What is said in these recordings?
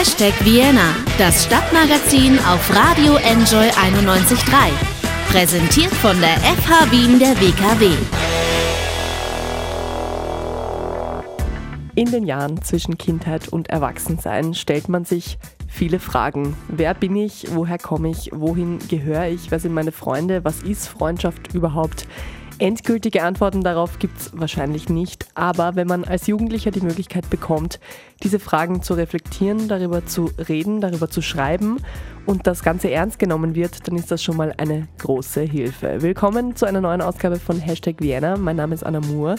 Hashtag Vienna, das Stadtmagazin auf Radio Enjoy 91.3. Präsentiert von der FH Wien der WKW. In den Jahren zwischen Kindheit und Erwachsensein stellt man sich viele Fragen. Wer bin ich? Woher komme ich? Wohin gehöre ich? Wer sind meine Freunde? Was ist Freundschaft überhaupt? Endgültige Antworten darauf gibt es wahrscheinlich nicht, aber wenn man als Jugendlicher die Möglichkeit bekommt, diese Fragen zu reflektieren, darüber zu reden, darüber zu schreiben und das Ganze ernst genommen wird, dann ist das schon mal eine große Hilfe. Willkommen zu einer neuen Ausgabe von Hashtag Vienna. Mein Name ist Anna Moore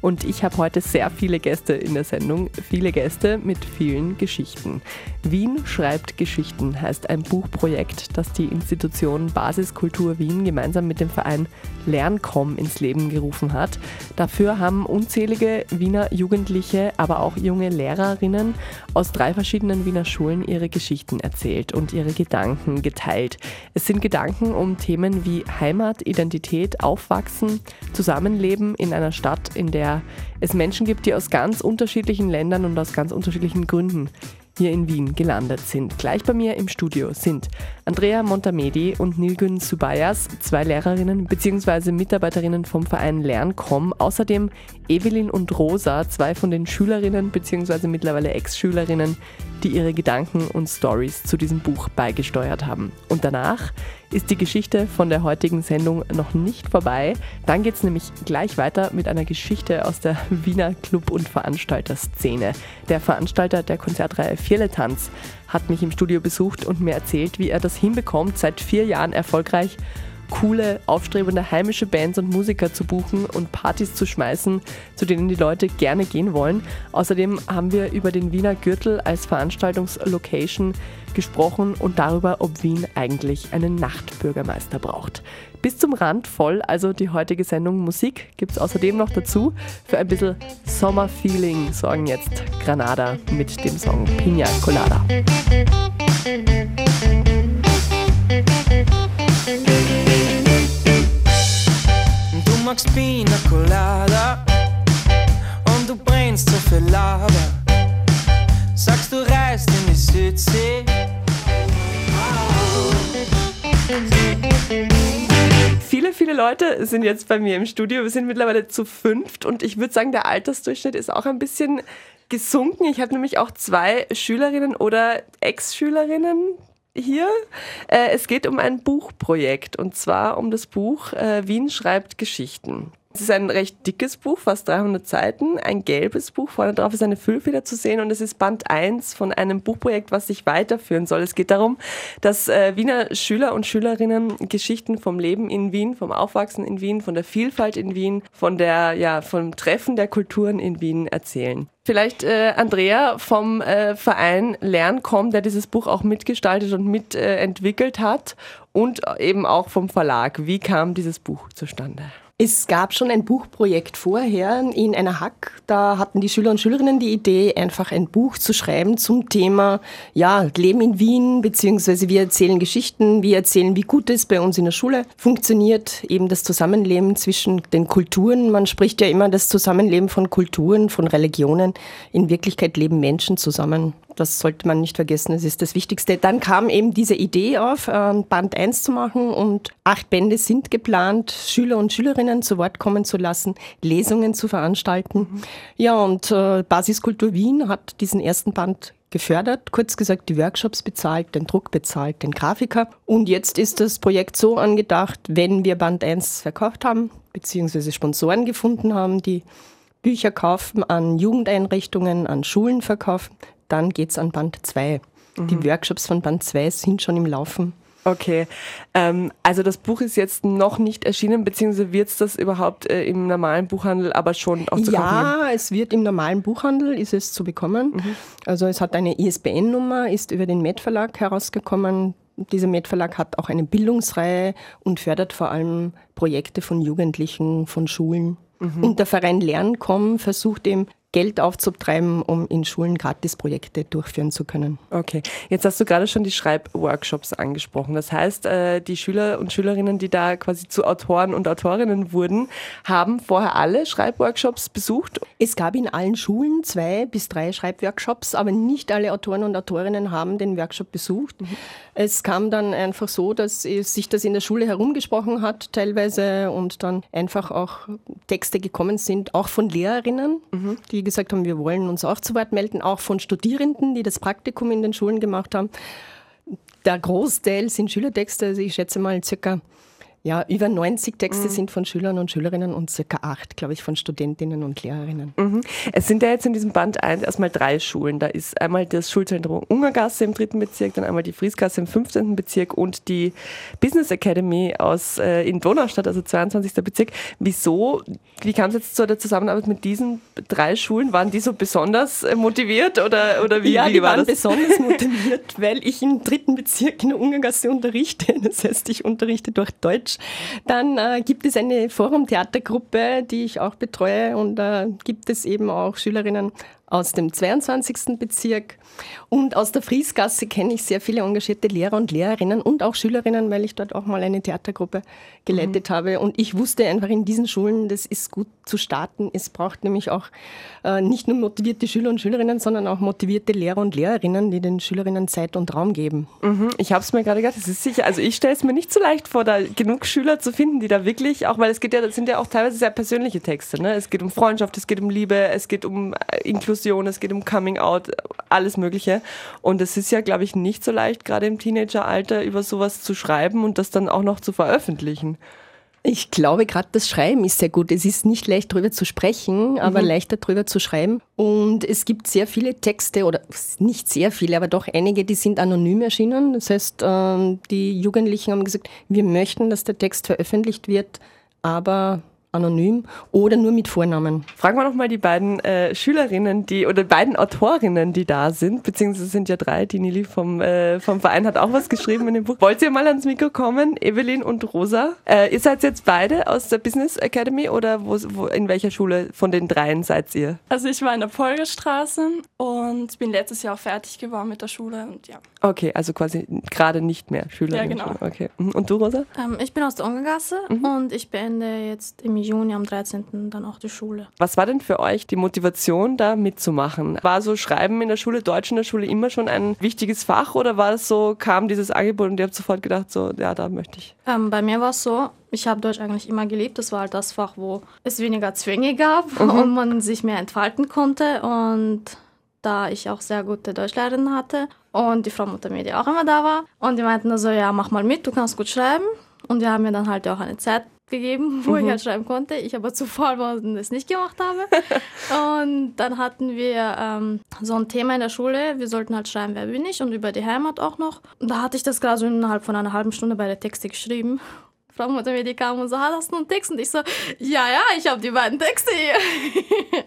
und ich habe heute sehr viele Gäste in der Sendung. Viele Gäste mit vielen Geschichten. Wien schreibt Geschichten heißt ein Buchprojekt, das die Institution Basiskultur Wien gemeinsam mit dem Verein Lernkom ins Leben gerufen hat. Dafür haben unzählige Wiener Jugendliche, aber auch junge Lehrerinnen aus drei verschiedenen Wiener Schulen ihre Geschichten erzählt und ihre Gedanken geteilt. Es sind Gedanken um Themen wie Heimat, Identität, Aufwachsen, Zusammenleben in einer Stadt, in der es Menschen gibt, die aus ganz unterschiedlichen Ländern und aus ganz unterschiedlichen Gründen hier in Wien gelandet sind. Gleich bei mir im Studio sind Andrea Montamedi und Nilgün Subayas, zwei Lehrerinnen bzw. Mitarbeiterinnen vom Verein Lernkom. Außerdem Evelyn und Rosa, zwei von den Schülerinnen bzw. mittlerweile Ex-Schülerinnen, die ihre Gedanken und Stories zu diesem Buch beigesteuert haben. Und danach ist die Geschichte von der heutigen Sendung noch nicht vorbei. Dann geht es nämlich gleich weiter mit einer Geschichte aus der Wiener Club- und Veranstalterszene. Der Veranstalter der Konzertreihe Vierletanz hat mich im Studio besucht und mir erzählt, wie er das hinbekommt, seit vier Jahren erfolgreich coole, aufstrebende heimische Bands und Musiker zu buchen und Partys zu schmeißen, zu denen die Leute gerne gehen wollen. Außerdem haben wir über den Wiener Gürtel als Veranstaltungslocation gesprochen und darüber, ob Wien eigentlich einen Nachtbürgermeister braucht. Bis zum Rand voll, also die heutige Sendung Musik gibt es außerdem noch dazu. Für ein bisschen Sommerfeeling sorgen jetzt Granada mit dem Song Pina Colada. magst Pina Colada und du brennst so viel Lava. Sagst du reist in die Südsee. Viele, viele Leute sind jetzt bei mir im Studio. Wir sind mittlerweile zu fünft und ich würde sagen, der Altersdurchschnitt ist auch ein bisschen gesunken. Ich habe nämlich auch zwei Schülerinnen oder Ex-Schülerinnen hier. Äh, es geht um ein Buchprojekt und zwar um das Buch äh, Wien schreibt Geschichten. Es ist ein recht dickes Buch, fast 300 Seiten, ein gelbes Buch. Vorne drauf ist eine Füllfeder zu sehen und es ist Band 1 von einem Buchprojekt, was sich weiterführen soll. Es geht darum, dass äh, Wiener Schüler und Schülerinnen Geschichten vom Leben in Wien, vom Aufwachsen in Wien, von der Vielfalt in Wien, von der, ja, vom Treffen der Kulturen in Wien erzählen. Vielleicht äh, Andrea vom äh, Verein Lernkom, der dieses Buch auch mitgestaltet und mitentwickelt hat und eben auch vom Verlag. Wie kam dieses Buch zustande? Es gab schon ein Buchprojekt vorher in einer Hack. Da hatten die Schüler und Schülerinnen die Idee, einfach ein Buch zu schreiben zum Thema ja, Leben in Wien, beziehungsweise wir erzählen Geschichten, wir erzählen, wie gut es bei uns in der Schule funktioniert, eben das Zusammenleben zwischen den Kulturen. Man spricht ja immer das Zusammenleben von Kulturen, von Religionen. In Wirklichkeit leben Menschen zusammen das sollte man nicht vergessen, das ist das Wichtigste. Dann kam eben diese Idee auf, ähm, Band 1 zu machen und acht Bände sind geplant, Schüler und Schülerinnen zu Wort kommen zu lassen, Lesungen zu veranstalten. Mhm. Ja, und äh, Basiskultur Wien hat diesen ersten Band gefördert, kurz gesagt die Workshops bezahlt, den Druck bezahlt, den Grafiker. Und jetzt ist das Projekt so angedacht, wenn wir Band 1 verkauft haben, beziehungsweise Sponsoren gefunden haben, die Bücher kaufen, an Jugendeinrichtungen, an Schulen verkaufen, dann geht es an Band 2. Mhm. Die Workshops von Band 2 sind schon im Laufen. Okay, ähm, also das Buch ist jetzt noch nicht erschienen, beziehungsweise wird es das überhaupt äh, im normalen Buchhandel aber schon auch zu ja, kaufen? Ja, es wird im normalen Buchhandel, ist es zu bekommen. Mhm. Also es hat eine ISBN-Nummer, ist über den Med Verlag herausgekommen. Dieser Med Verlag hat auch eine Bildungsreihe und fördert vor allem Projekte von Jugendlichen, von Schulen. Mhm. Und der Verein Lernkom versucht eben Geld aufzutreiben, um in Schulen Gratisprojekte durchführen zu können. Okay, jetzt hast du gerade schon die Schreibworkshops angesprochen. Das heißt, äh, die Schüler und Schülerinnen, die da quasi zu Autoren und Autorinnen wurden, haben vorher alle Schreibworkshops besucht? Es gab in allen Schulen zwei bis drei Schreibworkshops, aber nicht alle Autoren und Autorinnen haben den Workshop besucht. Mhm. Es kam dann einfach so, dass sich das in der Schule herumgesprochen hat teilweise und dann einfach auch Texte gekommen sind, auch von Lehrerinnen, mhm. die gesagt haben, wir wollen uns auch zu Wort melden, auch von Studierenden, die das Praktikum in den Schulen gemacht haben. Der Großteil sind Schülertexte, also ich schätze mal circa ja, über 90 Texte mhm. sind von Schülern und Schülerinnen und circa acht, glaube ich, von Studentinnen und Lehrerinnen. Mhm. Es sind ja jetzt in diesem Band 1 erstmal drei Schulen. Da ist einmal das Schulzentrum Ungergasse im dritten Bezirk, dann einmal die Friesgasse im 15. Bezirk und die Business Academy aus, äh, in Donaustadt, also 22. Bezirk. Wieso, wie kam es jetzt zu der Zusammenarbeit mit diesen drei Schulen? Waren die so besonders äh, motiviert oder, oder wie, ja, wie die war waren das? besonders motiviert, weil ich im dritten Bezirk in der Ungergasse unterrichte. Das heißt, ich unterrichte durch Deutsch dann äh, gibt es eine Forum-Theatergruppe, die ich auch betreue und da äh, gibt es eben auch Schülerinnen aus dem 22. Bezirk und aus der Friesgasse kenne ich sehr viele engagierte Lehrer und Lehrerinnen und auch Schülerinnen, weil ich dort auch mal eine Theatergruppe geleitet mhm. habe. Und ich wusste einfach in diesen Schulen, das ist gut zu starten. Es braucht nämlich auch äh, nicht nur motivierte Schüler und Schülerinnen, sondern auch motivierte Lehrer und Lehrerinnen, die den Schülerinnen Zeit und Raum geben. Mhm. Ich habe es mir gerade gedacht, das ist sicher, also ich stelle es mir nicht so leicht vor, da genug Schüler zu finden, die da wirklich, auch weil es geht ja, das sind ja auch teilweise sehr persönliche Texte. Ne? Es geht um Freundschaft, es geht um Liebe, es geht um äh, Inklusion, es geht um Coming Out, alles Mögliche. Und es ist ja, glaube ich, nicht so leicht, gerade im Teenageralter über sowas zu schreiben und das dann auch noch zu veröffentlichen. Ich glaube, gerade das Schreiben ist sehr gut. Es ist nicht leicht darüber zu sprechen, aber mhm. leichter darüber zu schreiben. Und es gibt sehr viele Texte, oder nicht sehr viele, aber doch einige, die sind anonym erschienen. Das heißt, ähm, die Jugendlichen haben gesagt, wir möchten, dass der Text veröffentlicht wird, aber anonym oder nur mit Vornamen. Fragen wir noch mal die beiden äh, Schülerinnen, die oder beiden Autorinnen, die da sind, beziehungsweise sind ja drei. Die Nili vom, äh, vom Verein hat auch was geschrieben in dem Buch. Wollt ihr mal ans Mikro kommen, Evelyn und Rosa? Äh, ihr seid jetzt beide aus der Business Academy oder wo, wo, in welcher Schule von den dreien seid ihr? Also ich war in der Polgerstraße und bin letztes Jahr auch fertig geworden mit der Schule und ja. Okay, also quasi gerade nicht mehr Schülerin. Ja, genau. Okay. Mhm. Und du, Rosa? Ähm, ich bin aus der Ungergasse mhm. und ich beende jetzt im Juni am 13. dann auch die Schule. Was war denn für euch die Motivation, da mitzumachen? War so Schreiben in der Schule, Deutsch in der Schule immer schon ein wichtiges Fach oder war es so, kam dieses Angebot und ihr habt sofort gedacht, so, ja, da möchte ich? Ähm, bei mir war es so, ich habe Deutsch eigentlich immer geliebt. Das war halt das Fach, wo es weniger Zwänge gab mhm. und man sich mehr entfalten konnte. Und da ich auch sehr gute Deutschlehrerin hatte und die Frau Mutter mir, die auch immer da war. Und die meinten also, ja, mach mal mit, du kannst gut schreiben. Und die haben mir dann halt auch eine Zeit gegeben, wo mhm. ich halt schreiben konnte. Ich aber zu faul war und es nicht gemacht habe. und dann hatten wir ähm, so ein Thema in der Schule. Wir sollten halt schreiben, wer bin ich und über die Heimat auch noch. Und da hatte ich das gerade so innerhalb von einer halben Stunde bei der Texte geschrieben. Frau Mutter mir die kam und so, hast du einen Text? Und ich so, ja, ja, ich habe die beiden Texte hier.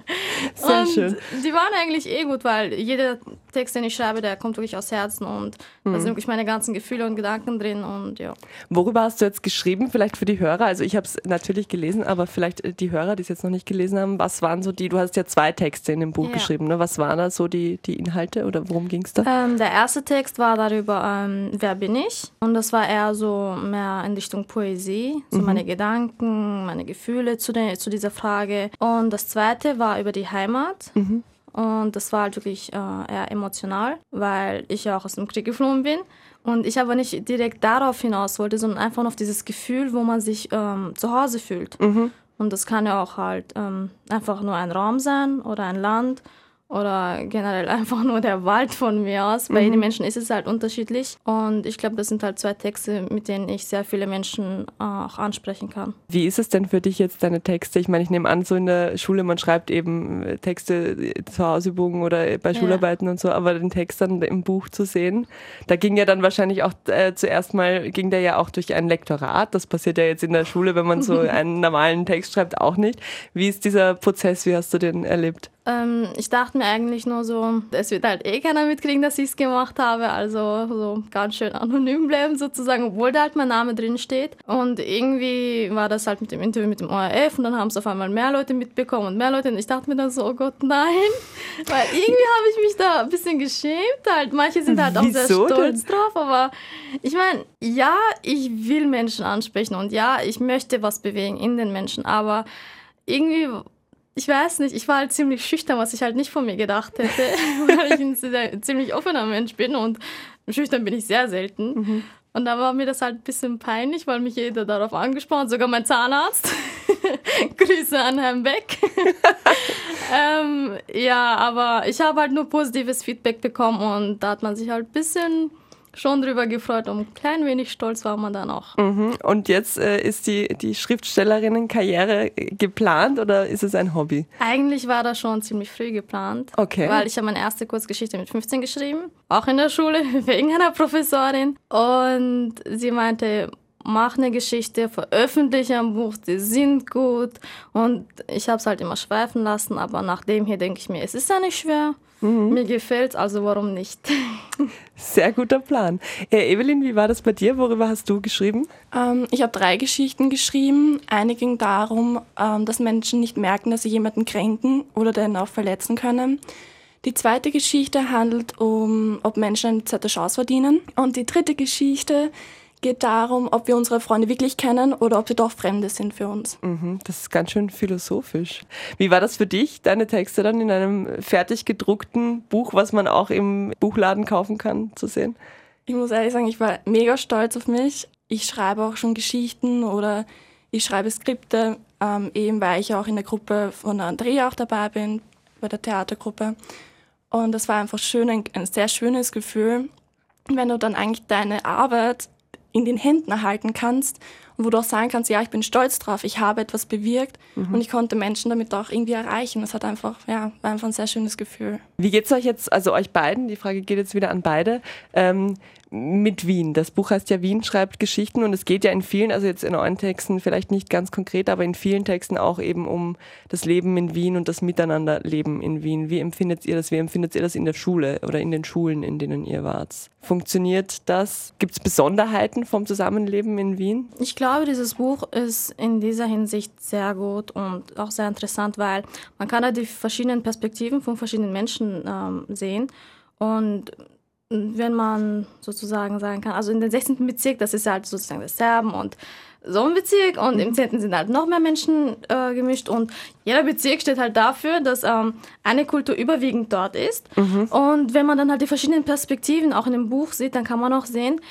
Sehr und schön. die waren eigentlich eh gut, weil jeder Text, den ich schreibe, der kommt wirklich aus Herzen und mhm. da sind wirklich meine ganzen Gefühle und Gedanken drin und ja. Worüber hast du jetzt geschrieben, vielleicht für die Hörer? Also ich habe es natürlich gelesen, aber vielleicht äh, die Hörer, die es jetzt noch nicht gelesen haben, was waren so die, du hast ja zwei Texte in dem Buch ja. geschrieben, ne? was waren da so die, die Inhalte oder worum ging es da? Ähm, der erste Text war darüber, ähm, wer bin ich? Und das war eher so mehr in Richtung Poesie so mhm. meine Gedanken, meine Gefühle zu, der, zu dieser Frage. Und das zweite war über die Heimat. Mhm. Und das war halt wirklich äh, eher emotional, weil ich ja auch aus dem Krieg geflohen bin. Und ich aber nicht direkt darauf hinaus wollte, sondern einfach nur auf dieses Gefühl, wo man sich ähm, zu Hause fühlt. Mhm. Und das kann ja auch halt ähm, einfach nur ein Raum sein oder ein Land oder generell einfach nur der Wald von mir aus. Bei mhm. jedem Menschen ist es halt unterschiedlich. Und ich glaube, das sind halt zwei Texte, mit denen ich sehr viele Menschen äh, auch ansprechen kann. Wie ist es denn für dich jetzt, deine Texte? Ich meine, ich nehme an, so in der Schule, man schreibt eben äh, Texte zur Hausübungen oder bei Schularbeiten ja. und so, aber den Text dann im Buch zu sehen, da ging ja dann wahrscheinlich auch äh, zuerst mal, ging der ja auch durch ein Lektorat. Das passiert ja jetzt in der Schule, wenn man so einen normalen Text schreibt, auch nicht. Wie ist dieser Prozess? Wie hast du den erlebt? Ähm, ich dachte mir eigentlich nur so, es wird halt eh keiner mitkriegen, dass ich es gemacht habe. Also so ganz schön anonym bleiben sozusagen, obwohl da halt mein Name drin steht. Und irgendwie war das halt mit dem Interview mit dem ORF und dann haben es auf einmal mehr Leute mitbekommen und mehr Leute. Und ich dachte mir dann so, oh Gott, nein. Weil irgendwie habe ich mich da ein bisschen geschämt. Halt. Manche sind halt auch sehr stolz denn? drauf. Aber ich meine, ja, ich will Menschen ansprechen und ja, ich möchte was bewegen in den Menschen. Aber irgendwie ich weiß nicht, ich war halt ziemlich schüchtern, was ich halt nicht von mir gedacht hätte, weil ich ein sehr, ziemlich offener Mensch bin und schüchtern bin ich sehr selten. Mhm. Und da war mir das halt ein bisschen peinlich, weil mich jeder darauf angesprochen hat, sogar mein Zahnarzt. Grüße an Herrn Beck. ähm, ja, aber ich habe halt nur positives Feedback bekommen und da hat man sich halt ein bisschen schon drüber gefreut und ein klein wenig stolz war man dann auch. Mhm. Und jetzt äh, ist die, die Schriftstellerinnenkarriere geplant oder ist es ein Hobby? Eigentlich war das schon ziemlich früh geplant. Okay. Weil ich habe meine erste Kurzgeschichte mit 15 geschrieben, auch in der Schule, wegen einer Professorin. Und sie meinte, mach eine Geschichte, veröffentliche ein Buch, die sind gut. Und ich habe es halt immer schweifen lassen, aber nach dem hier denke ich mir, es ist ja nicht schwer. Mhm. Mir gefällt also warum nicht? Sehr guter Plan. Äh, Evelyn, wie war das bei dir? Worüber hast du geschrieben? Ähm, ich habe drei Geschichten geschrieben. Eine ging darum, ähm, dass Menschen nicht merken, dass sie jemanden kränken oder den auch verletzen können. Die zweite Geschichte handelt um, ob Menschen eine zweite Chance verdienen. Und die dritte Geschichte geht darum, ob wir unsere Freunde wirklich kennen oder ob sie doch Fremde sind für uns. Mhm, das ist ganz schön philosophisch. Wie war das für dich, deine Texte dann in einem fertig gedruckten Buch, was man auch im Buchladen kaufen kann, zu sehen? Ich muss ehrlich sagen, ich war mega stolz auf mich. Ich schreibe auch schon Geschichten oder ich schreibe Skripte, ähm, eben weil ich auch in der Gruppe von Andrea auch dabei bin, bei der Theatergruppe. Und das war einfach schön, ein, ein sehr schönes Gefühl, wenn du dann eigentlich deine Arbeit in den Händen halten kannst und wo du auch sagen kannst, ja, ich bin stolz drauf, ich habe etwas bewirkt mhm. und ich konnte Menschen damit auch irgendwie erreichen. Das hat einfach, ja, war einfach ein sehr schönes Gefühl. Wie geht es euch jetzt, also euch beiden, die Frage geht jetzt wieder an beide, ähm, mit Wien. Das Buch heißt ja Wien schreibt Geschichten und es geht ja in vielen, also jetzt in euren Texten vielleicht nicht ganz konkret, aber in vielen Texten auch eben um das Leben in Wien und das Miteinanderleben in Wien. Wie empfindet ihr das? Wie empfindet ihr das in der Schule oder in den Schulen, in denen ihr wart? Funktioniert das? Gibt es Besonderheiten vom Zusammenleben in Wien? Ich glaube, dieses Buch ist in dieser Hinsicht sehr gut und auch sehr interessant, weil man kann da die verschiedenen Perspektiven von verschiedenen Menschen ähm, sehen und wenn man sozusagen sagen kann, also in den 16. Bezirk, das ist halt sozusagen der Serben und so ein Bezirk und im 10. sind halt noch mehr Menschen äh, gemischt und jeder Bezirk steht halt dafür, dass ähm, eine Kultur überwiegend dort ist. Mhm. Und wenn man dann halt die verschiedenen Perspektiven auch in dem Buch sieht, dann kann man auch sehen,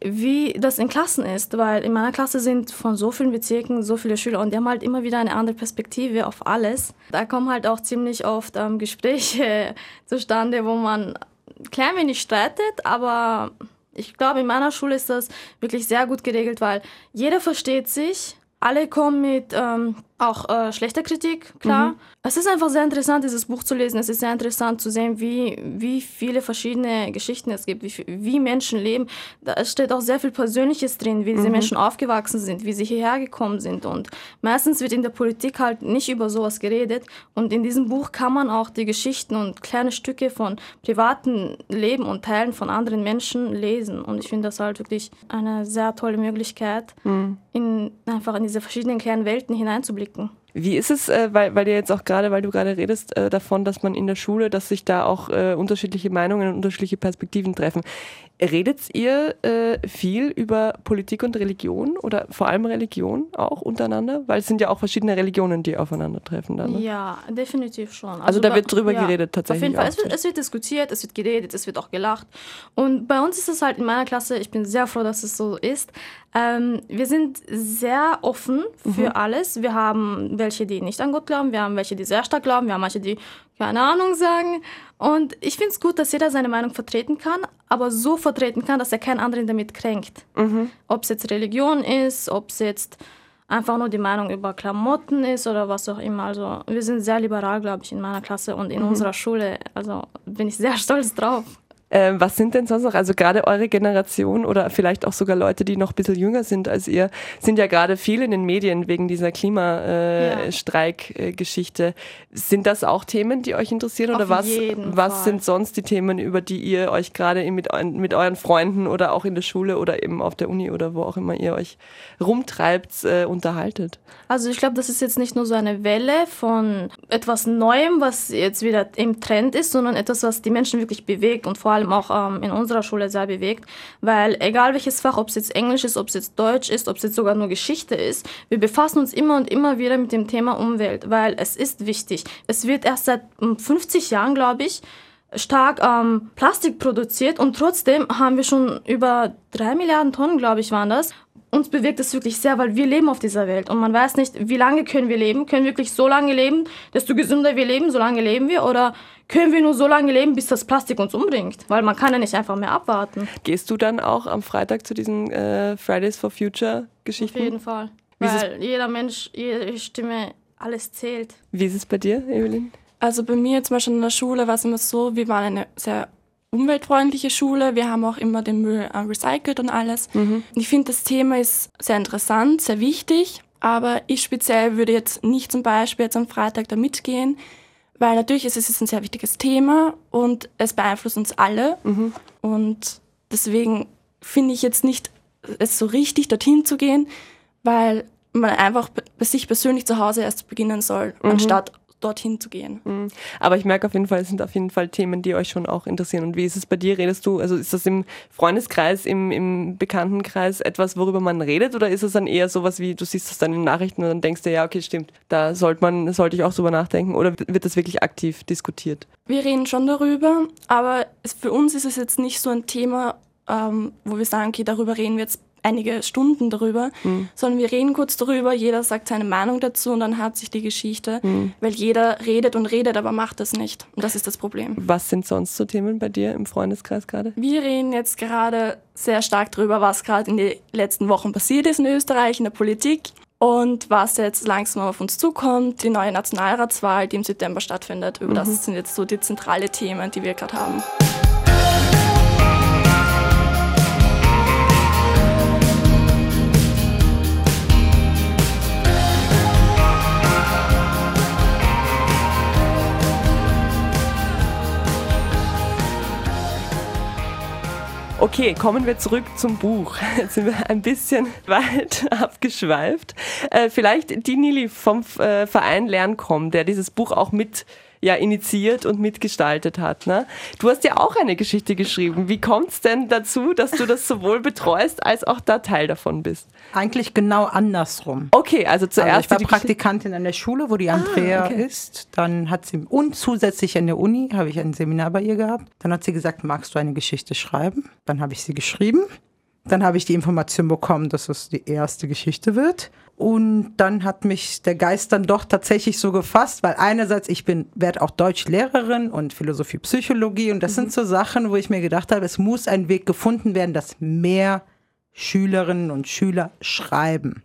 wie das in Klassen ist, weil in meiner Klasse sind von so vielen Bezirken so viele Schüler und die haben halt immer wieder eine andere Perspektive auf alles. Da kommen halt auch ziemlich oft ähm, Gespräche zustande, wo man klein wenig streitet, aber ich glaube, in meiner Schule ist das wirklich sehr gut geregelt, weil jeder versteht sich, alle kommen mit ähm, auch äh, schlechter Kritik, klar. Mhm. Es ist einfach sehr interessant, dieses Buch zu lesen. Es ist sehr interessant zu sehen, wie, wie viele verschiedene Geschichten es gibt, wie, wie Menschen leben. Da steht auch sehr viel Persönliches drin, wie diese mhm. Menschen aufgewachsen sind, wie sie hierher gekommen sind. Und meistens wird in der Politik halt nicht über sowas geredet. Und in diesem Buch kann man auch die Geschichten und kleine Stücke von privaten Leben und Teilen von anderen Menschen lesen. Und ich finde das halt wirklich eine sehr tolle Möglichkeit, mhm. in, einfach in diese verschiedenen kleinen Welten hineinzublicken wirken. Wie ist es, äh, weil, weil dir jetzt auch gerade, weil du gerade redest äh, davon, dass man in der Schule, dass sich da auch äh, unterschiedliche Meinungen und unterschiedliche Perspektiven treffen. Redet ihr äh, viel über Politik und Religion oder vor allem Religion auch untereinander? Weil es sind ja auch verschiedene Religionen, die aufeinandertreffen dann. Ne? Ja, definitiv schon. Also, also da wird drüber ja, geredet tatsächlich. Auf jeden Fall. Es wird, es wird, diskutiert, es wird geredet, es wird auch gelacht. Und bei uns ist es halt in meiner Klasse, ich bin sehr froh, dass es so ist. Ähm, wir sind sehr offen für mhm. alles. Wir haben welche, die nicht an Gott glauben, wir haben welche, die sehr stark glauben, wir haben manche, die keine Ahnung sagen. Und ich finde es gut, dass jeder seine Meinung vertreten kann, aber so vertreten kann, dass er keinen anderen damit kränkt. Mhm. Ob es jetzt Religion ist, ob es jetzt einfach nur die Meinung über Klamotten ist oder was auch immer. Also wir sind sehr liberal, glaube ich, in meiner Klasse und in mhm. unserer Schule. Also bin ich sehr stolz drauf. Äh, was sind denn sonst noch, also gerade eure Generation oder vielleicht auch sogar Leute, die noch ein bisschen jünger sind als ihr, sind ja gerade viel in den Medien wegen dieser Klimastreik-Geschichte. Sind das auch Themen, die euch interessieren oder was, was sind sonst die Themen, über die ihr euch gerade mit, mit euren Freunden oder auch in der Schule oder eben auf der Uni oder wo auch immer ihr euch rumtreibt, äh, unterhaltet? Also ich glaube, das ist jetzt nicht nur so eine Welle von etwas Neuem, was jetzt wieder im Trend ist, sondern etwas, was die Menschen wirklich bewegt und vor allem auch ähm, in unserer Schule sehr bewegt, weil egal welches Fach, ob es jetzt Englisch ist, ob es jetzt Deutsch ist, ob es jetzt sogar nur Geschichte ist, wir befassen uns immer und immer wieder mit dem Thema Umwelt, weil es ist wichtig. Es wird erst seit 50 hm, Jahren, glaube ich, stark ähm, Plastik produziert und trotzdem haben wir schon über drei Milliarden Tonnen, glaube ich, waren das. Uns bewegt es wirklich sehr, weil wir leben auf dieser Welt und man weiß nicht, wie lange können wir leben. Können wir wirklich so lange leben, desto gesünder wir leben, so lange leben wir oder können wir nur so lange leben, bis das Plastik uns umbringt? Weil man kann ja nicht einfach mehr abwarten. Gehst du dann auch am Freitag zu diesen äh, Fridays for Future Geschichten? Auf jeden Fall. Wie weil jeder Mensch, jede Stimme, alles zählt. Wie ist es bei dir, Evelyn? Also bei mir zum Beispiel in der Schule war es immer so, wir waren eine sehr umweltfreundliche Schule. Wir haben auch immer den Müll äh, recycelt und alles. Mhm. Ich finde, das Thema ist sehr interessant, sehr wichtig. Aber ich speziell würde jetzt nicht zum Beispiel jetzt am Freitag da mitgehen, weil natürlich ist es ein sehr wichtiges Thema und es beeinflusst uns alle. Mhm. Und deswegen finde ich jetzt nicht es so richtig, dorthin zu gehen, weil man einfach bei sich persönlich zu Hause erst beginnen soll, mhm. anstatt dorthin zu gehen. Mhm. Aber ich merke auf jeden Fall, es sind auf jeden Fall Themen, die euch schon auch interessieren. Und wie ist es bei dir? Redest du, also ist das im Freundeskreis, im, im Bekanntenkreis etwas, worüber man redet? Oder ist es dann eher sowas wie, du siehst das dann in den Nachrichten und dann denkst du, ja, okay, stimmt, da sollte man, sollte ich auch drüber nachdenken? Oder wird das wirklich aktiv diskutiert? Wir reden schon darüber, aber es, für uns ist es jetzt nicht so ein Thema, ähm, wo wir sagen, okay, darüber reden wir jetzt einige Stunden darüber, mhm. sondern wir reden kurz darüber, jeder sagt seine Meinung dazu und dann hat sich die Geschichte, mhm. weil jeder redet und redet, aber macht das nicht. Und das ist das Problem. Was sind sonst so Themen bei dir im Freundeskreis gerade? Wir reden jetzt gerade sehr stark darüber, was gerade in den letzten Wochen passiert ist in Österreich, in der Politik. Und was jetzt langsam auf uns zukommt, die neue Nationalratswahl, die im September stattfindet. Über mhm. das sind jetzt so die zentralen Themen, die wir gerade haben. Okay, kommen wir zurück zum Buch. Jetzt sind wir ein bisschen weit abgeschweift. Äh, vielleicht die Nili vom äh, Verein Lernkom, der dieses Buch auch mit ja initiiert und mitgestaltet hat. Ne? Du hast ja auch eine Geschichte geschrieben. Wie kommt es denn dazu, dass du das sowohl betreust als auch da Teil davon bist? Eigentlich genau andersrum. Okay, also zuerst. Also ich war Praktikantin an der Schule, wo die ah, Andrea ah, okay. ist. Dann hat sie und zusätzlich an der Uni habe ich ein Seminar bei ihr gehabt. Dann hat sie gesagt, magst du eine Geschichte schreiben? Dann habe ich sie geschrieben. Dann habe ich die Information bekommen, dass es die erste Geschichte wird. Und dann hat mich der Geist dann doch tatsächlich so gefasst, weil einerseits ich bin, werde auch Deutschlehrerin und Philosophie, Psychologie und das mhm. sind so Sachen, wo ich mir gedacht habe, es muss ein Weg gefunden werden, dass mehr Schülerinnen und Schüler schreiben.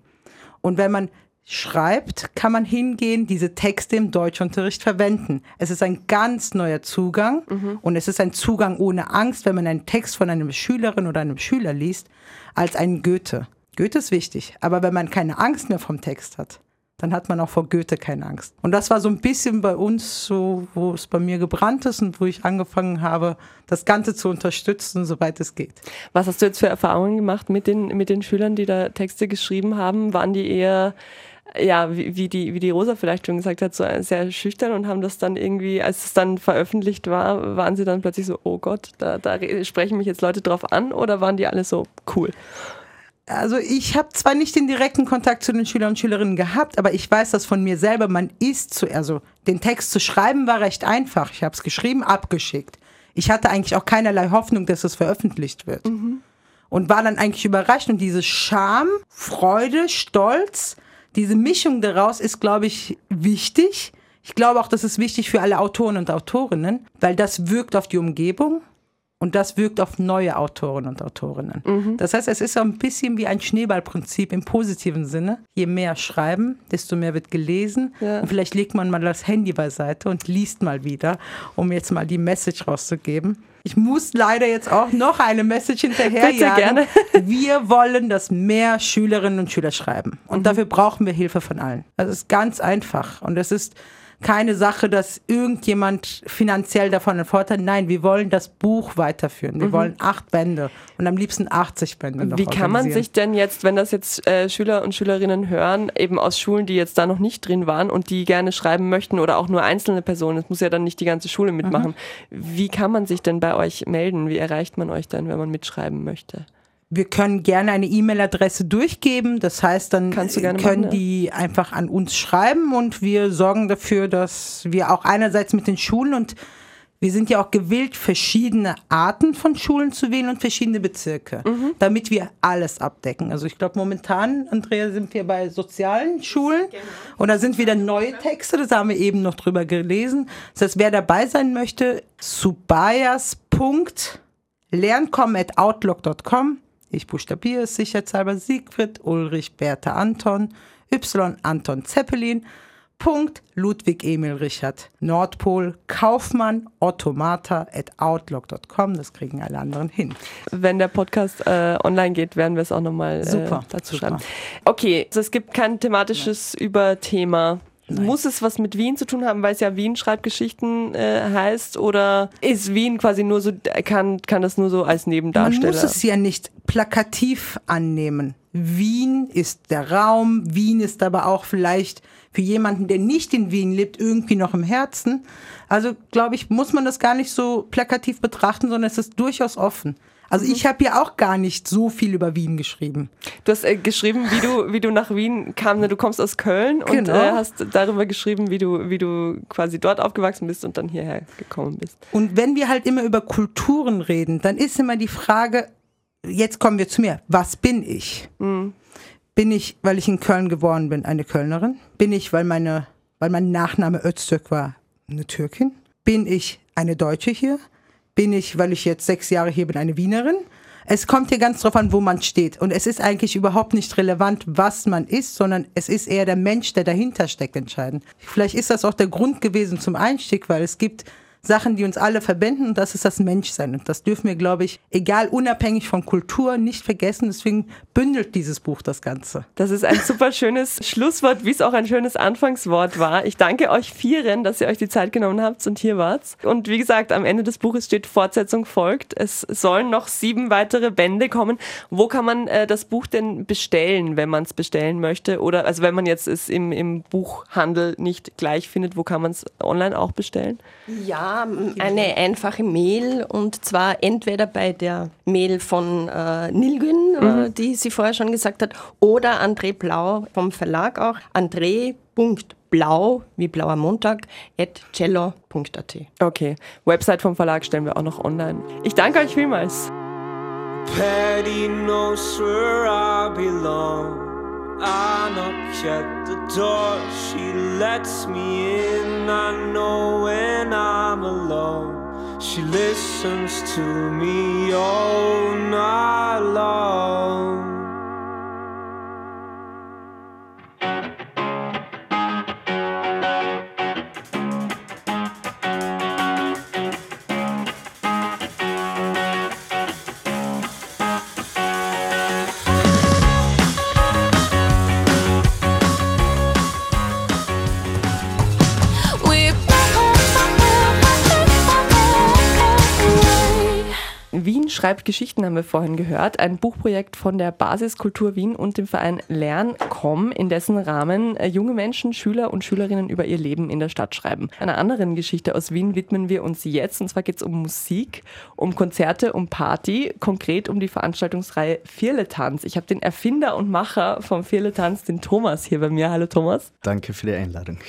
Und wenn man schreibt, kann man hingehen, diese Texte im Deutschunterricht verwenden. Es ist ein ganz neuer Zugang mhm. und es ist ein Zugang ohne Angst, wenn man einen Text von einer Schülerin oder einem Schüler liest, als ein Goethe. Goethe ist wichtig, aber wenn man keine Angst mehr vom Text hat, dann hat man auch vor Goethe keine Angst. Und das war so ein bisschen bei uns so, wo es bei mir gebrannt ist und wo ich angefangen habe, das Ganze zu unterstützen, soweit es geht. Was hast du jetzt für Erfahrungen gemacht mit den, mit den Schülern, die da Texte geschrieben haben? Waren die eher ja, wie, wie, die, wie die Rosa vielleicht schon gesagt hat, so sehr schüchtern und haben das dann irgendwie, als es dann veröffentlicht war, waren sie dann plötzlich so, oh Gott, da, da sprechen mich jetzt Leute drauf an oder waren die alle so cool? also ich habe zwar nicht den direkten Kontakt zu den Schülern und Schülerinnen gehabt, aber ich weiß das von mir selber. Man ist zu, also den Text zu schreiben war recht einfach. Ich habe es geschrieben, abgeschickt. Ich hatte eigentlich auch keinerlei Hoffnung, dass es veröffentlicht wird. Mhm. Und war dann eigentlich überrascht. Und diese Scham, Freude, Stolz, diese Mischung daraus ist, glaube ich, wichtig. Ich glaube auch, das ist wichtig für alle Autoren und Autorinnen, weil das wirkt auf die Umgebung. Und das wirkt auf neue Autoren und Autorinnen. Mhm. Das heißt, es ist so ein bisschen wie ein Schneeballprinzip im positiven Sinne. Je mehr schreiben, desto mehr wird gelesen. Ja. Und vielleicht legt man mal das Handy beiseite und liest mal wieder, um jetzt mal die Message rauszugeben. Ich muss leider jetzt auch noch eine Message hinterher Bitte, gerne. Wir wollen, dass mehr Schülerinnen und Schüler schreiben. Und mhm. dafür brauchen wir Hilfe von allen. Das ist ganz einfach. Und es ist keine Sache, dass irgendjemand finanziell davon einen Vorteil. Nein, wir wollen das Buch weiterführen. Wir mhm. wollen acht Bände und am liebsten 80 Bände. Wie kann man sich denn jetzt, wenn das jetzt äh, Schüler und Schülerinnen hören, eben aus Schulen, die jetzt da noch nicht drin waren und die gerne schreiben möchten oder auch nur einzelne Personen, es muss ja dann nicht die ganze Schule mitmachen. Mhm. Wie kann man sich denn bei euch melden? Wie erreicht man euch dann, wenn man mitschreiben möchte? Wir können gerne eine E-Mail-Adresse durchgeben. Das heißt, dann können machen, die ja. einfach an uns schreiben und wir sorgen dafür, dass wir auch einerseits mit den Schulen und wir sind ja auch gewillt, verschiedene Arten von Schulen zu wählen und verschiedene Bezirke, mhm. damit wir alles abdecken. Also ich glaube, momentan, Andrea, sind wir bei sozialen Schulen genau. und da sind wieder neue Texte, das haben wir eben noch drüber gelesen. Das heißt, wer dabei sein möchte, subayas.lernkommen.outlook.com ich buchstabiere es sicherheitshalber Siegfried Ulrich Bertha Anton Y Anton Zeppelin Punkt Ludwig Emil Richard Nordpol Kaufmann Automata at outlook.com. Das kriegen alle anderen hin. Wenn der Podcast äh, online geht, werden wir es auch nochmal äh, dazu super. schreiben. Okay, also es gibt kein thematisches Nein. Überthema Nein. Muss es was mit Wien zu tun haben, weil es ja Wien Schreibgeschichten äh, heißt? Oder ist Wien quasi nur so, kann, kann das nur so als Nebendarsteller? Man muss es ja nicht plakativ annehmen. Wien ist der Raum, Wien ist aber auch vielleicht für jemanden, der nicht in Wien lebt, irgendwie noch im Herzen. Also, glaube ich, muss man das gar nicht so plakativ betrachten, sondern es ist durchaus offen. Also mhm. ich habe ja auch gar nicht so viel über Wien geschrieben. Du hast äh, geschrieben, wie du, wie du nach Wien kamst. Du kommst aus Köln und genau. äh, hast darüber geschrieben, wie du, wie du quasi dort aufgewachsen bist und dann hierher gekommen bist. Und wenn wir halt immer über Kulturen reden, dann ist immer die Frage, jetzt kommen wir zu mir, was bin ich? Mhm. Bin ich, weil ich in Köln geboren bin, eine Kölnerin? Bin ich, weil, meine, weil mein Nachname Öztürk war, eine Türkin? Bin ich eine Deutsche hier? Bin ich, weil ich jetzt sechs Jahre hier bin, eine Wienerin. Es kommt hier ganz drauf an, wo man steht. Und es ist eigentlich überhaupt nicht relevant, was man ist, sondern es ist eher der Mensch, der dahinter steckt, entscheidend. Vielleicht ist das auch der Grund gewesen zum Einstieg, weil es gibt Sachen, die uns alle verbinden und das ist das Menschsein. Und das dürfen wir, glaube ich, egal unabhängig von Kultur, nicht vergessen. Deswegen bündelt dieses Buch das Ganze. Das ist ein super schönes Schlusswort, wie es auch ein schönes Anfangswort war. Ich danke euch vieren, dass ihr euch die Zeit genommen habt und hier wart. Und wie gesagt, am Ende des Buches steht Fortsetzung folgt. Es sollen noch sieben weitere Bände kommen. Wo kann man äh, das Buch denn bestellen, wenn man es bestellen möchte? Oder also wenn man jetzt es im, im Buchhandel nicht gleich findet, wo kann man es online auch bestellen? Ja, eine einfache Mail und zwar entweder bei der Mail von äh, Nilgün, äh, mhm. äh, die sie vorher schon gesagt hat, oder André Blau vom Verlag auch. André.blau, wie blauer Montag, at cello.at. Okay, Website vom Verlag stellen wir auch noch online. Ich danke euch vielmals. Patty knows where I belong. I knock at the door, she lets me in. I know when I'm alone, she listens to me all night long. Wien schreibt Geschichten, haben wir vorhin gehört. Ein Buchprojekt von der Basiskultur Wien und dem Verein Lern.com, in dessen Rahmen äh, junge Menschen, Schüler und Schülerinnen über ihr Leben in der Stadt schreiben. Einer anderen Geschichte aus Wien widmen wir uns jetzt. Und zwar geht es um Musik, um Konzerte, um Party, konkret um die Veranstaltungsreihe Vierletanz. Ich habe den Erfinder und Macher vom Vierletanz, den Thomas, hier bei mir. Hallo Thomas. Danke für die Einladung.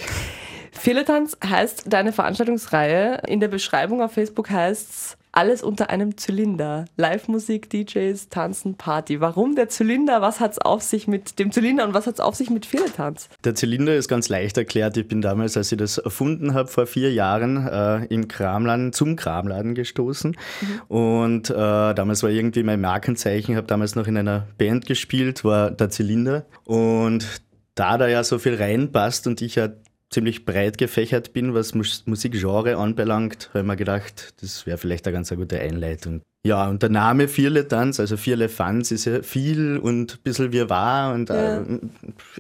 Vierletanz heißt deine Veranstaltungsreihe. In der Beschreibung auf Facebook heißt es alles unter einem Zylinder. Live-Musik, DJs, Tanzen, Party. Warum der Zylinder? Was hat es auf sich mit dem Zylinder und was hat es auf sich mit Fehletanz? Der Zylinder ist ganz leicht erklärt. Ich bin damals, als ich das erfunden habe, vor vier Jahren äh, im Kramladen, zum Kramladen gestoßen. Mhm. Und äh, damals war irgendwie mein Markenzeichen, Ich habe damals noch in einer Band gespielt, war der Zylinder. Und da da ja so viel reinpasst und ich ja ziemlich breit gefächert bin, was Mus Musikgenre anbelangt, habe ich mir gedacht, das wäre vielleicht eine ganz eine gute Einleitung. Ja, und der Name Vierle-Tanz, also Vierle-Fans, ist ja viel und ein bisschen wie war und ja. Äh,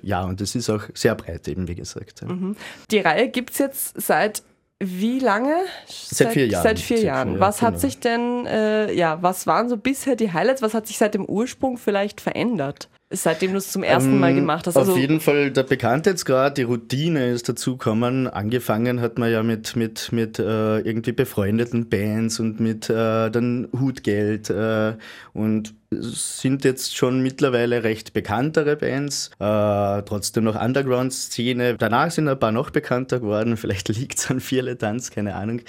ja, und das ist auch sehr breit eben, wie gesagt. Ja. Mhm. Die Reihe gibt es jetzt seit wie lange? Seit, seit vier Jahren. Seit vier Jahren. was genau. hat sich denn, äh, ja, was waren so bisher die Highlights? Was hat sich seit dem Ursprung vielleicht verändert? Seitdem du es zum ersten ähm, Mal gemacht hast. Also auf jeden Fall der Bekanntheitsgrad, die Routine ist dazugekommen. Angefangen hat man ja mit, mit, mit äh, irgendwie befreundeten Bands und mit äh, dann Hutgeld äh, und sind jetzt schon mittlerweile recht bekanntere Bands, äh, trotzdem noch Underground-Szene. Danach sind ein paar noch bekannter geworden, vielleicht liegt es an Vierle Tanz, keine Ahnung.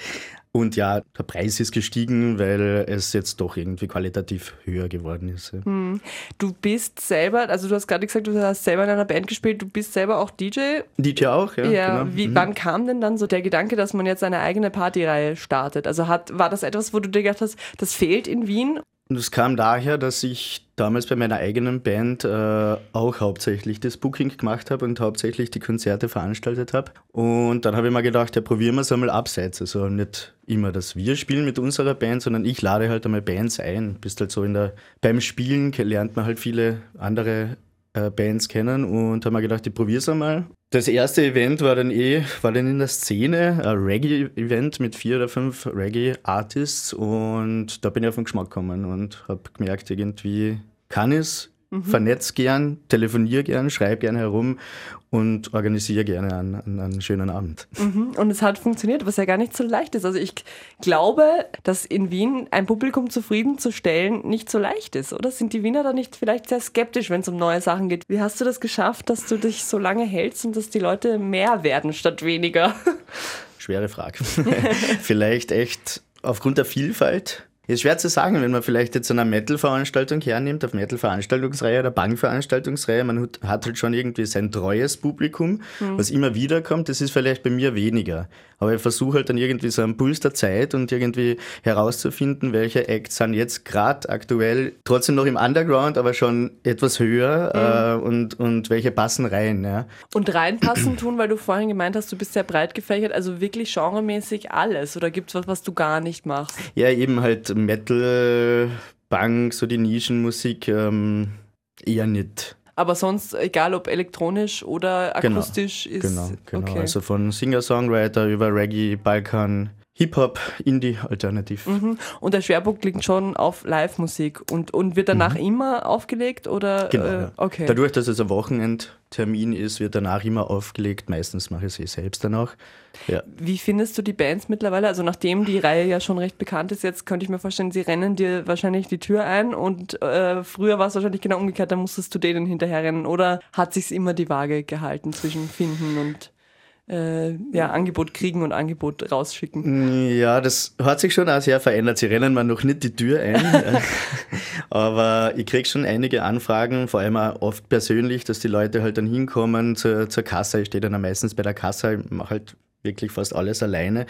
Und ja, der Preis ist gestiegen, weil es jetzt doch irgendwie qualitativ höher geworden ist. Hm. Du bist selber, also du hast gerade gesagt, du hast selber in einer Band gespielt, du bist selber auch DJ. DJ auch, ja. ja genau. wie, mhm. Wann kam denn dann so der Gedanke, dass man jetzt eine eigene Partyreihe startet? Also hat, war das etwas, wo du dir gedacht hast, das fehlt in Wien und es kam daher, dass ich damals bei meiner eigenen Band äh, auch hauptsächlich das Booking gemacht habe und hauptsächlich die Konzerte veranstaltet habe. Und dann habe ich mir gedacht, ja, probieren wir es einmal abseits. Also nicht immer, dass wir spielen mit unserer Band, sondern ich lade halt einmal Bands ein. Bist halt so in der, beim Spielen lernt man halt viele andere äh, Bands kennen und haben mir gedacht, ich probiere es einmal. Das erste Event war dann eh, war dann in der Szene, ein Reggae-Event mit vier oder fünf Reggae-Artists und da bin ich auf den Geschmack gekommen und habe gemerkt, irgendwie kann ich es, mhm. vernetz gern, telefoniere gern, schreibe gern herum und organisiere gerne einen, einen, schönen Abend. Mhm. Und es hat funktioniert, was ja gar nicht so leicht ist. Also ich glaube, dass in Wien ein Publikum zufriedenzustellen nicht so leicht ist, oder? Sind die Wiener da nicht vielleicht sehr skeptisch, wenn es um neue Sachen geht? Wie hast du das geschafft, dass du dich so lange hältst und dass die Leute mehr werden statt weniger? Schwere Frage. vielleicht echt aufgrund der Vielfalt ist schwer zu sagen, wenn man vielleicht jetzt eine Metal-Veranstaltung hernimmt, auf Metal-Veranstaltungsreihe oder Bang-Veranstaltungsreihe, man hat halt schon irgendwie sein treues Publikum, mhm. was immer wieder kommt, das ist vielleicht bei mir weniger. Aber ich versuche halt dann irgendwie so einen Puls der Zeit und irgendwie herauszufinden, welche Acts sind jetzt gerade aktuell trotzdem noch im Underground, aber schon etwas höher mhm. äh, und, und welche passen rein. Ja. Und reinpassen tun, weil du vorhin gemeint hast, du bist sehr breit gefächert, also wirklich genremäßig alles oder gibt es was, was du gar nicht machst? Ja, eben halt Metal, Punk, so die Nischenmusik ähm, eher nicht. Aber sonst, egal ob elektronisch oder genau, akustisch, genau, ist. Genau, genau. Okay. Also von Singer-Songwriter über Reggae, Balkan, Hip-Hop, Indie, Alternativ. Mhm. Und der Schwerpunkt liegt schon auf Live-Musik und, und wird danach mhm. immer aufgelegt? Oder, genau. Äh, okay. Dadurch, dass es ein Wochenendtermin ist, wird danach immer aufgelegt. Meistens mache ich es eh selbst danach. Ja. Wie findest du die Bands mittlerweile? Also nachdem die Reihe ja schon recht bekannt ist, jetzt könnte ich mir vorstellen, sie rennen dir wahrscheinlich die Tür ein und äh, früher war es wahrscheinlich genau umgekehrt, da musstest du denen hinterherrennen oder hat sich immer die Waage gehalten zwischen Finden und äh, ja, Angebot kriegen und Angebot rausschicken. Ja, das hat sich schon auch sehr verändert. Sie rennen mir noch nicht die Tür ein, aber ich kriege schon einige Anfragen, vor allem auch oft persönlich, dass die Leute halt dann hinkommen zur, zur Kasse. Ich stehe dann meistens bei der Kasse, ich mache halt wirklich fast alles alleine.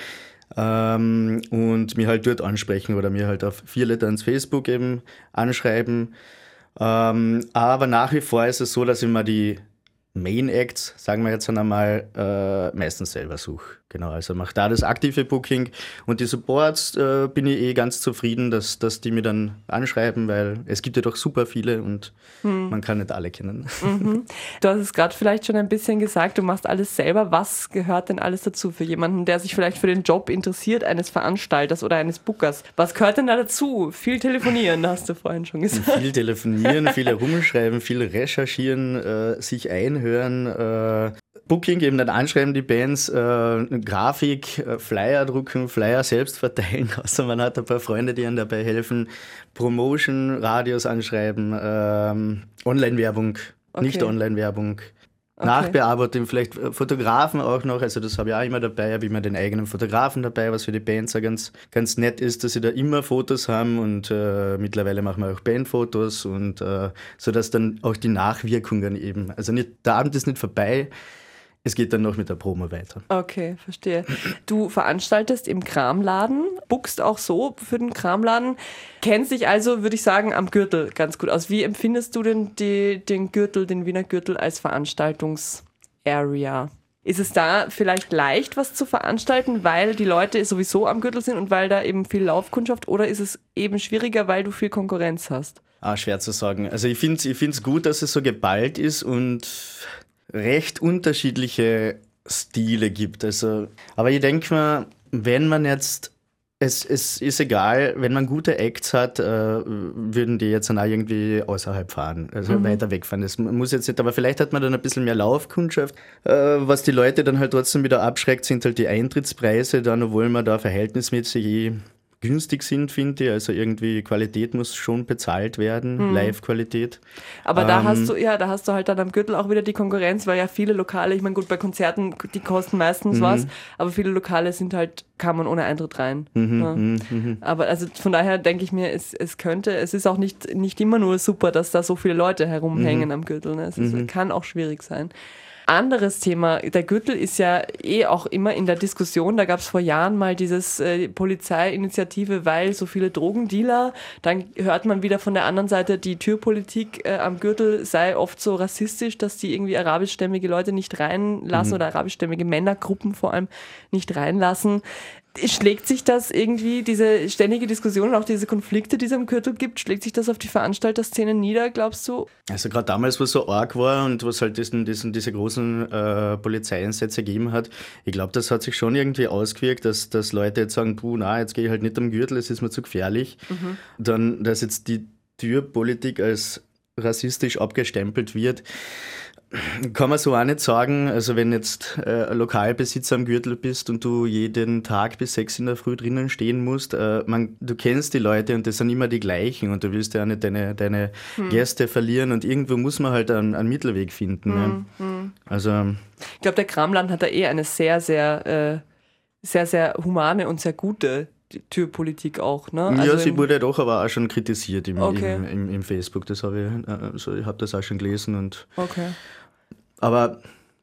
Ähm, und mir halt dort ansprechen oder mir halt auf vier Letter ins Facebook eben anschreiben. Ähm, aber nach wie vor ist es so, dass ich mir die Main Acts, sagen wir jetzt einmal, äh, meistens selber suche. Genau, also mache da das aktive Booking und die Supports äh, bin ich eh ganz zufrieden, dass, dass die mir dann anschreiben, weil es gibt ja doch super viele und hm. man kann nicht alle kennen. Mhm. Du hast es gerade vielleicht schon ein bisschen gesagt, du machst alles selber. Was gehört denn alles dazu für jemanden, der sich vielleicht für den Job interessiert, eines Veranstalters oder eines Bookers? Was gehört denn da dazu? Viel telefonieren, hast du vorhin schon gesagt. Viel telefonieren, viel herumschreiben, viel recherchieren, äh, sich einhören, äh, Booking eben dann anschreiben, die Bands, äh, Grafik, äh, Flyer drucken, Flyer selbst verteilen. Also man hat ein paar Freunde, die einem dabei helfen. Promotion, Radios anschreiben, ähm, Online-Werbung, okay. nicht Online-Werbung. Okay. Nachbearbeitung, vielleicht äh, Fotografen auch noch, also das habe ich auch immer dabei, habe immer den eigenen Fotografen dabei, was für die Bands auch ganz, ganz nett ist, dass sie da immer Fotos haben und äh, mittlerweile machen wir auch Bandfotos und äh, so dass dann auch die Nachwirkungen eben, also nicht, der Abend ist nicht vorbei, es geht dann noch mit der Promo weiter. Okay, verstehe. Du veranstaltest im Kramladen, buchst auch so für den Kramladen, kennst dich also, würde ich sagen, am Gürtel ganz gut aus. Wie empfindest du denn die, den Gürtel, den Wiener Gürtel als Veranstaltungsarea? Ist es da vielleicht leicht, was zu veranstalten, weil die Leute sowieso am Gürtel sind und weil da eben viel Laufkundschaft oder ist es eben schwieriger, weil du viel Konkurrenz hast? Ah, schwer zu sagen. Also ich finde es ich find's gut, dass es so geballt ist und recht unterschiedliche Stile gibt. Also, aber ich denke mal, wenn man jetzt es, es, ist egal, wenn man gute Acts hat, äh, würden die jetzt dann auch irgendwie außerhalb fahren, also mhm. weiter wegfahren. Das muss jetzt nicht, aber vielleicht hat man dann ein bisschen mehr Laufkundschaft. Äh, was die Leute dann halt trotzdem wieder abschreckt, sind halt die Eintrittspreise, dann, obwohl man da verhältnismäßig günstig sind, finde ich. Also irgendwie Qualität muss schon bezahlt werden, mhm. Live-Qualität. Aber ähm, da hast du, ja, da hast du halt dann am Gürtel auch wieder die Konkurrenz, weil ja viele Lokale, ich meine, gut, bei Konzerten, die kosten meistens mhm. was, aber viele Lokale sind halt, kann man ohne Eintritt rein. Mhm, ja. Mhm, mhm. Aber also von daher denke ich mir, es, es könnte, es ist auch nicht, nicht immer nur super, dass da so viele Leute herumhängen mhm. am Gürtel. Ne? Es ist, kann auch schwierig sein. Anderes Thema, der Gürtel ist ja eh auch immer in der Diskussion. Da gab es vor Jahren mal dieses äh, Polizeiinitiative, weil so viele Drogendealer. Dann hört man wieder von der anderen Seite, die Türpolitik äh, am Gürtel sei oft so rassistisch, dass die irgendwie arabischstämmige Leute nicht reinlassen mhm. oder arabischstämmige Männergruppen vor allem nicht reinlassen schlägt sich das irgendwie, diese ständige Diskussion und auch diese Konflikte, die es am Gürtel gibt, schlägt sich das auf die Veranstalterszene nieder, glaubst du? Also gerade damals, wo es so arg war und was halt diesen, diesen, diese großen äh, Polizeieinsätze gegeben hat, ich glaube, das hat sich schon irgendwie ausgewirkt, dass, dass Leute jetzt sagen, puh, na, jetzt gehe ich halt nicht am Gürtel, es ist mir zu gefährlich. Mhm. Dann, dass jetzt die Türpolitik als rassistisch abgestempelt wird, kann man so auch nicht sagen. Also wenn jetzt äh, Lokalbesitzer am Gürtel bist und du jeden Tag bis sechs in der Früh drinnen stehen musst, äh, man, du kennst die Leute und das sind immer die gleichen und du willst ja auch nicht deine, deine hm. Gäste verlieren und irgendwo muss man halt einen, einen Mittelweg finden. Ne? Hm, ne? hm. Also ich glaube, der Kramland hat da eh eine sehr, sehr, äh, sehr, sehr humane und sehr gute Türpolitik auch, ne? Also ja, sie wurde doch aber auch schon kritisiert im, okay. im, im, im, Facebook. Das habe ich, also ich habe das auch schon gelesen und okay. Aber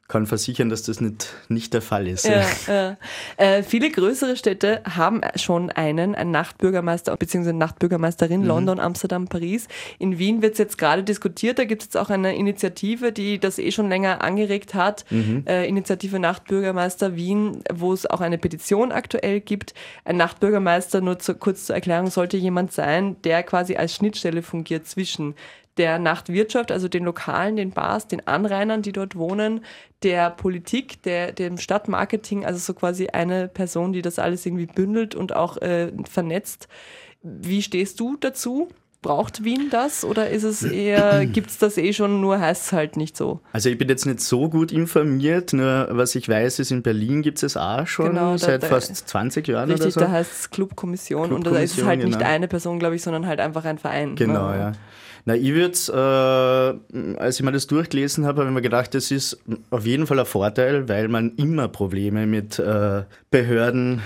kann versichern, dass das nicht, nicht der Fall ist. Ja, ja. Äh, viele größere Städte haben schon einen, einen Nachtbürgermeister bzw. Nachtbürgermeisterin, mhm. London, Amsterdam, Paris. In Wien wird es jetzt gerade diskutiert, da gibt es jetzt auch eine Initiative, die das eh schon länger angeregt hat, mhm. äh, Initiative Nachtbürgermeister Wien, wo es auch eine Petition aktuell gibt. Ein Nachtbürgermeister, nur zu, kurz zur Erklärung, sollte jemand sein, der quasi als Schnittstelle fungiert zwischen der Nachtwirtschaft, also den Lokalen, den Bars, den Anrainern, die dort wohnen, der Politik, der, dem Stadtmarketing, also so quasi eine Person, die das alles irgendwie bündelt und auch äh, vernetzt. Wie stehst du dazu? Braucht Wien das oder ist es eher, gibt es das eh schon, nur heißt es halt nicht so? Also ich bin jetzt nicht so gut informiert, nur was ich weiß, ist in Berlin gibt es auch schon genau, seit da, fast 20 Jahren richtig, oder so. da heißt es Clubkommission, Clubkommission und da ist es halt genau. nicht eine Person, glaube ich, sondern halt einfach ein Verein. Genau, ja. ja. Na, ich würde, äh, als ich mir das durchgelesen habe, habe ich mir gedacht, das ist auf jeden Fall ein Vorteil, weil man immer Probleme mit äh, Behörden,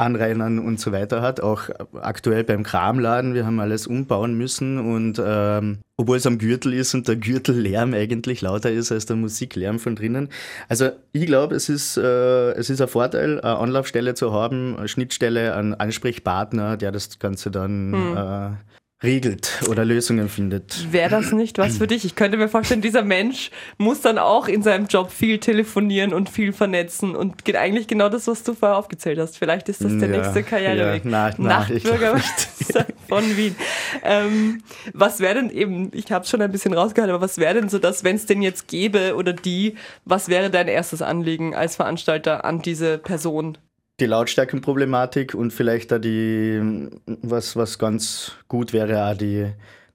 Anrainern und so weiter hat. Auch aktuell beim Kramladen, wir haben alles umbauen müssen und ähm, obwohl es am Gürtel ist und der Gürtellärm eigentlich lauter ist als der Musiklärm von drinnen. Also ich glaube, es ist, äh, es ist ein Vorteil, eine Anlaufstelle zu haben, eine Schnittstelle, einen Ansprechpartner, der das Ganze dann hm. äh, regelt oder Lösungen findet. Wäre das nicht was für dich? Ich könnte mir vorstellen, dieser Mensch muss dann auch in seinem Job viel telefonieren und viel vernetzen und geht eigentlich genau das, was du vorher aufgezählt hast. Vielleicht ist das der ja, nächste Karriereweg. Ja, na, na, Nachtbürgermeister von Wien. Ähm, was wäre denn eben, ich habe es schon ein bisschen rausgehört, aber was wäre denn so das, wenn es denn jetzt gäbe oder die, was wäre dein erstes Anliegen als Veranstalter an diese Person? Die Lautstärkenproblematik und vielleicht da die, was, was ganz gut wäre, auch die,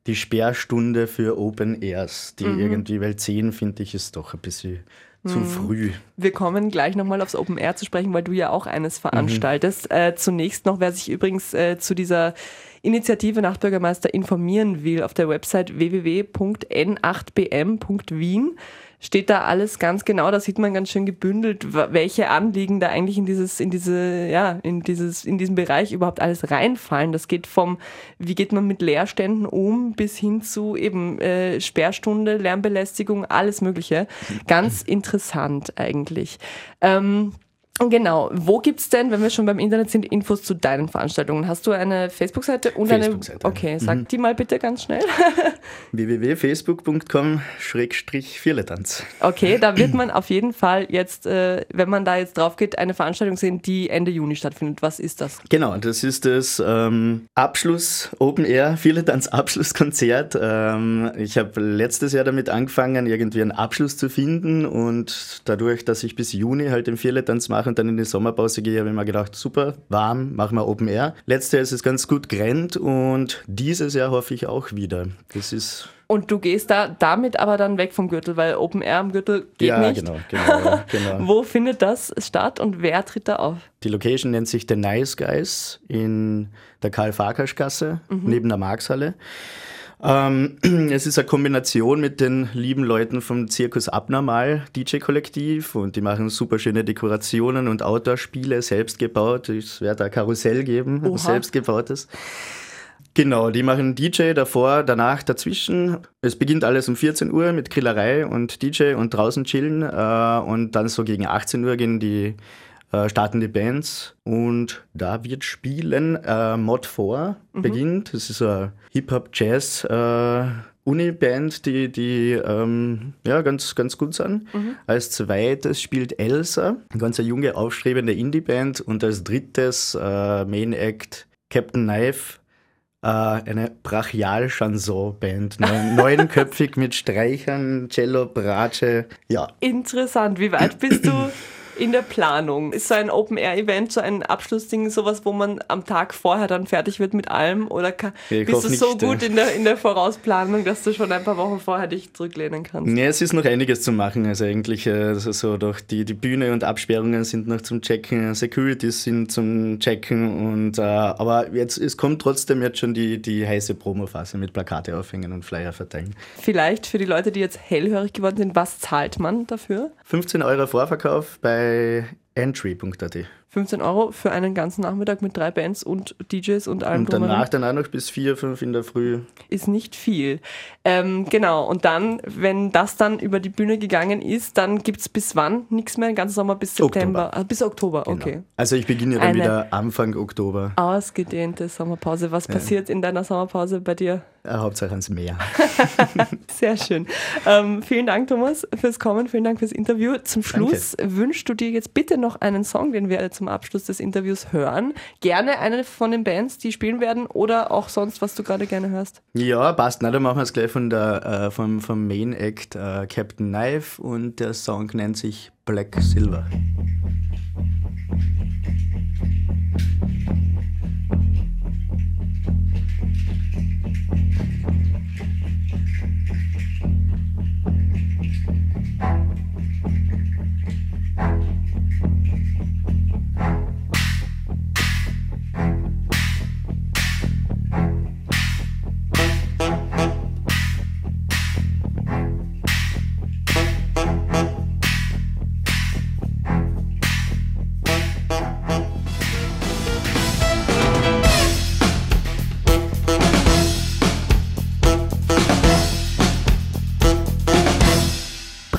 die Sperrstunde für Open Airs, die mhm. irgendwie, weil 10 finde ich ist doch ein bisschen zu mhm. früh. Wir kommen gleich nochmal aufs Open Air zu sprechen, weil du ja auch eines veranstaltest. Mhm. Äh, zunächst noch, wer sich übrigens äh, zu dieser Initiative Nachtbürgermeister informieren will, auf der Website www.n8bm.wien steht da alles ganz genau. Da sieht man ganz schön gebündelt, welche Anliegen da eigentlich in dieses, in diese, ja, in dieses, in diesen Bereich überhaupt alles reinfallen. Das geht vom, wie geht man mit Leerständen um, bis hin zu eben äh, Sperrstunde, Lärmbelästigung, alles Mögliche. Ganz interessant eigentlich. Ähm, Genau. Wo gibt es denn, wenn wir schon beim Internet sind, Infos zu deinen Veranstaltungen? Hast du eine Facebook-Seite und Facebook-Seite. eine. Okay, sag Mhm. die mal bitte ganz schnell. www.facebook.com-vierletanz. Okay, da wird man auf jeden Fall jetzt, äh, wenn man da jetzt drauf geht, eine Veranstaltung sehen, die Ende Juni stattfindet. Was ist das? Genau, das ist das ähm, Abschluss Open Air Vierletanz Abschlusskonzert. Ähm, ich habe letztes Jahr damit angefangen, irgendwie einen Abschluss zu finden und dadurch, dass ich bis Juni halt den Vierletanz mache und dann in die Sommerpause gehe, habe ich mir gedacht, super, warm, machen wir Open Air. Letztes Jahr ist es ganz gut gerannt und dieses Jahr hoffe ich auch wieder. Das ist Und du gehst da damit aber dann weg vom Gürtel, weil Open Air am Gürtel geht ja nicht. genau, genau, genau. Wo findet das statt und wer tritt da auf? Die Location nennt sich The Nice Guys in der Karl-Farkasch-Gasse neben der Markshalle. Ähm, es ist eine Kombination mit den lieben Leuten vom Zirkus Abnormal DJ-Kollektiv und die machen super schöne Dekorationen und Outdoor-Spiele, selbst gebaut. Es wird ein Karussell geben, Oha. selbstgebautes. Genau, die machen DJ davor, danach, dazwischen. Es beginnt alles um 14 Uhr mit Grillerei und DJ und draußen chillen. Äh, und dann so gegen 18 Uhr gehen die, äh, starten die Bands. Und da wird spielen äh, Mod 4 beginnt. Das ist eine Hip-Hop-Jazz- äh, Uni-Band, die, die ähm, ja, ganz, ganz gut sind. Als zweites spielt Elsa, eine ganz junge, aufstrebende Indie-Band. Und als drittes äh, Main-Act Captain Knife, äh, eine Brachial-Chanson-Band. Neun, neunköpfig mit Streichern, Cello, Bratsche. Ja, Interessant. Wie weit bist du in der Planung? Ist so ein Open-Air-Event, so ein Abschlussding, sowas, wo man am Tag vorher dann fertig wird mit allem? Oder ka- Ich bist du so nicht, gut in der, in der Vorausplanung, dass du schon ein paar Wochen vorher dich zurücklehnen kannst? Ja, es ist noch einiges zu machen. Also eigentlich also so durch die, die Bühne und Absperrungen sind noch zum Checken, Securities sind zum Checken und äh, aber jetzt es kommt trotzdem jetzt schon die, die heiße Promophase mit Plakate aufhängen und Flyer verteilen. Vielleicht für die Leute, die jetzt hellhörig geworden sind, was zahlt man dafür? 15 Euro Vorverkauf bei entry.at. 15 Euro für einen ganzen Nachmittag mit drei Bands und DJs und allem Und danach dann auch noch bis 4, 5 in der Früh. ist nicht viel. Ähm, genau, und dann, wenn das dann über die Bühne gegangen ist, dann gibt es bis wann? Nichts mehr, den ganzen Sommer bis September. Oktober. Ah, bis Oktober, Genau. okay. Also ich beginne ja dann Eine- wieder Anfang Oktober. Ausgedehnte Sommerpause. Was passiert in deiner Sommerpause bei dir? Äh, Hauptsache ans Meer. Sehr schön. Ähm, vielen Dank, Thomas, fürs Kommen. Vielen Dank fürs Interview. Zum Schluss wünschst du dir jetzt bitte noch einen Song, den wir zum Abschluss des Interviews hören. Gerne eine von den Bands, die spielen werden oder auch sonst, was du gerade gerne hörst. Ja, passt. Na, dann machen wir es gleich von der, äh, vom, vom Main Act äh, Captain Knife und der Song nennt sich Black Silver.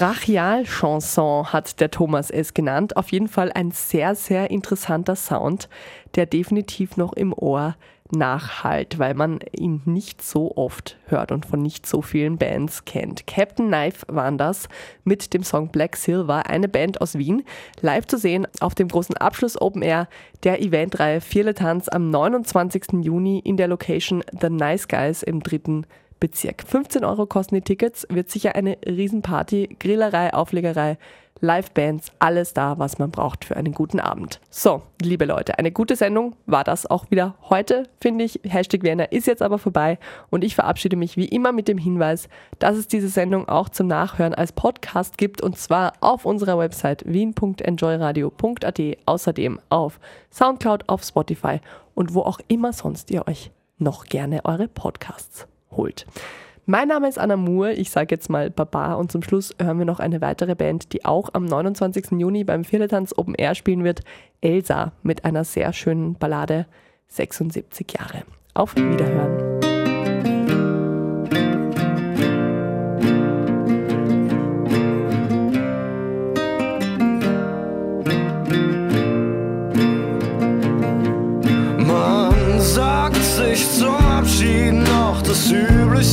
Brachial-Chanson hat der Thomas es genannt. Auf jeden Fall ein sehr, sehr interessanter Sound, der definitiv noch im Ohr nachhallt, weil man ihn nicht so oft hört und von nicht so vielen Bands kennt. Captain Knife waren das mit dem Song Black Silver, eine Band aus Wien, live zu sehen auf dem großen Abschluss Open Air der Eventreihe Vierle Tanz am 29. Juni in der Location The Nice Guys im dritten Bezirk. 15 Euro kosten die Tickets, wird sicher eine Riesenparty, Grillerei, Auflegerei, Livebands, alles da, was man braucht für einen guten Abend. So, liebe Leute, eine gute Sendung war das auch wieder heute, finde ich. Hashtag Vienna ist jetzt aber vorbei und ich verabschiede mich wie immer mit dem Hinweis, dass es diese Sendung auch zum Nachhören als Podcast gibt und zwar auf unserer Website wien.enjoyradio.at, außerdem auf Soundcloud, auf Spotify und wo auch immer sonst ihr euch noch gerne eure Podcasts holt. Mein Name ist Anna Moore, ich sage jetzt mal Baba und zum Schluss hören wir noch eine weitere Band, die auch am 29. Juni beim Vierletanz Open Air spielen wird, Elsa mit einer sehr schönen Ballade 76 Jahre. Auf Wiederhören.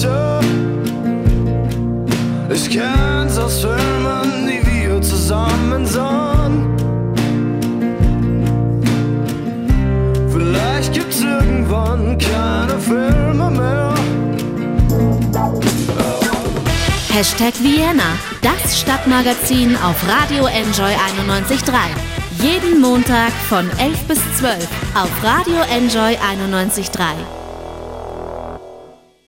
Übliche. Ich kenn's aus Filmen, die wir zusammen sahen. Vielleicht gibt's irgendwann keine Filme mehr. Hashtag Vienna, das Stadtmagazin auf Radio Enjoy 91.3. Jeden Montag von 11 bis 12 auf Radio Enjoy 91.3.